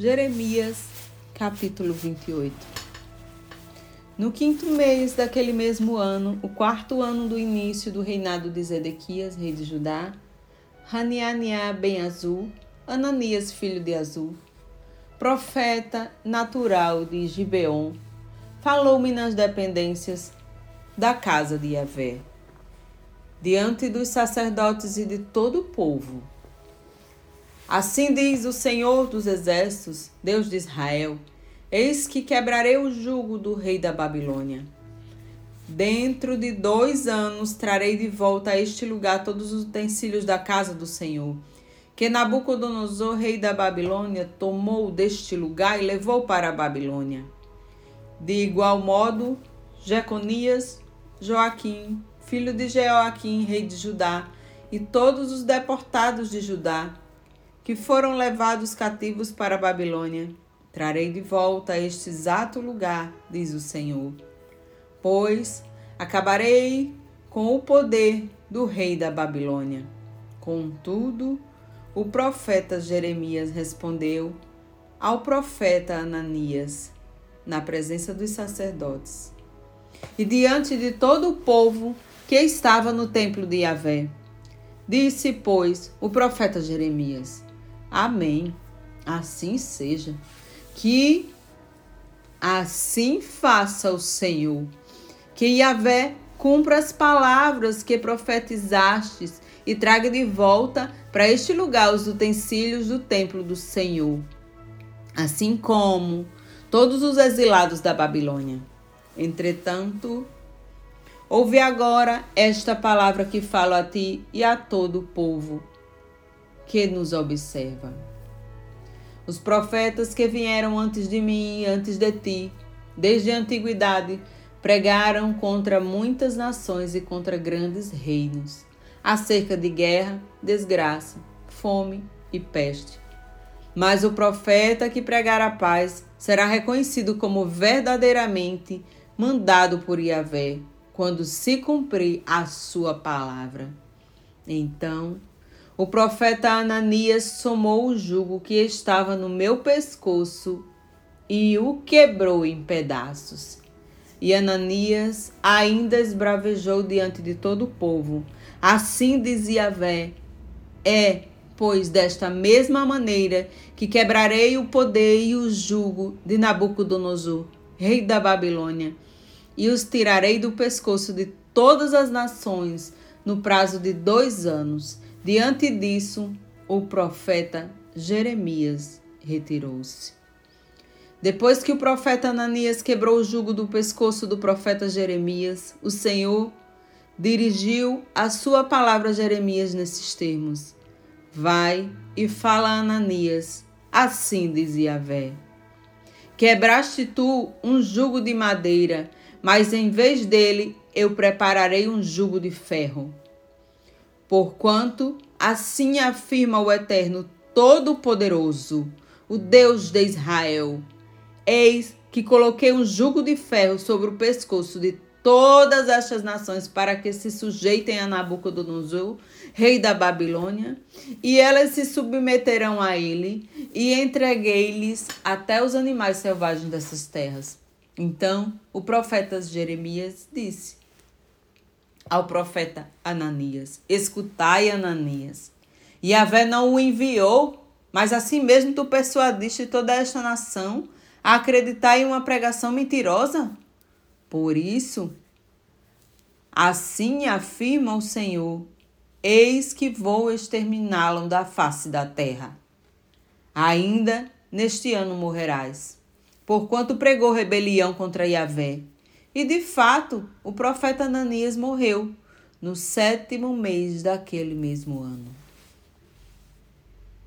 Jeremias, capítulo 28. No quinto mês daquele mesmo ano, o quarto ano do início do reinado de Zedequias, rei de Judá, Hanianiah ben Azul, Ananias, filho de Azul, profeta natural de Gibeon, falou-me nas dependências da casa de Yahvé, diante dos sacerdotes e de todo o povo Assim diz o Senhor dos Exércitos, Deus de Israel: Eis que quebrarei o jugo do rei da Babilônia. Dentro de dois anos trarei de volta a este lugar todos os utensílios da casa do Senhor, que Nabucodonosor, rei da Babilônia, tomou deste lugar e levou para a Babilônia. De igual modo, Jeconias, Joaquim, filho de Jeoaquim, rei de Judá, e todos os deportados de Judá, que foram levados cativos para a Babilônia. Trarei de volta a este exato lugar, diz o Senhor. Pois acabarei com o poder do rei da Babilônia. Contudo, o profeta Jeremias respondeu ao profeta Ananias, na presença dos sacerdotes, e diante de todo o povo que estava no templo de Yahvé. Disse, pois, o profeta Jeremias: Amém. Assim seja. Que assim faça o Senhor. Que Yahvé cumpra as palavras que profetizastes e traga de volta para este lugar os utensílios do templo do Senhor, assim como todos os exilados da Babilônia. Entretanto, ouve agora esta palavra que falo a ti e a todo o povo que nos observa. Os profetas que vieram antes de mim e antes de ti, desde a antiguidade, pregaram contra muitas nações e contra grandes reinos, acerca de guerra, desgraça, fome e peste. Mas o profeta que pregar a paz será reconhecido como verdadeiramente mandado por Yahvé, quando se cumprir a sua palavra. Então o profeta Ananias somou o jugo que estava no meu pescoço e o quebrou em pedaços. E Ananias ainda esbravejou diante de todo o povo. Assim dizia Vé: É, pois, desta mesma maneira que quebrarei o poder e o jugo de Nabucodonosor, rei da Babilônia, e os tirarei do pescoço de todas as nações no prazo de dois anos Diante disso, o profeta Jeremias retirou-se. Depois que o profeta Ananias quebrou o jugo do pescoço do profeta Jeremias, o Senhor dirigiu a sua palavra a Jeremias nesses termos: Vai e fala a Ananias, assim dizia Vé. Quebraste tu um jugo de madeira, mas em vez dele eu prepararei um jugo de ferro. Porquanto assim afirma o Eterno Todo-Poderoso, o Deus de Israel: Eis que coloquei um jugo de ferro sobre o pescoço de todas estas nações para que se sujeitem a Nabucodonosor, rei da Babilônia, e elas se submeterão a ele, e entreguei-lhes até os animais selvagens dessas terras. Então o profeta Jeremias disse: ao profeta Ananias: Escutai, Ananias. E Yahvé não o enviou, mas assim mesmo tu persuadiste toda esta nação a acreditar em uma pregação mentirosa? Por isso, assim afirma o Senhor: Eis que vou exterminá-lo da face da terra. Ainda neste ano morrerás, porquanto pregou rebelião contra Yahvé e de fato, o profeta Ananias morreu no sétimo mês daquele mesmo ano.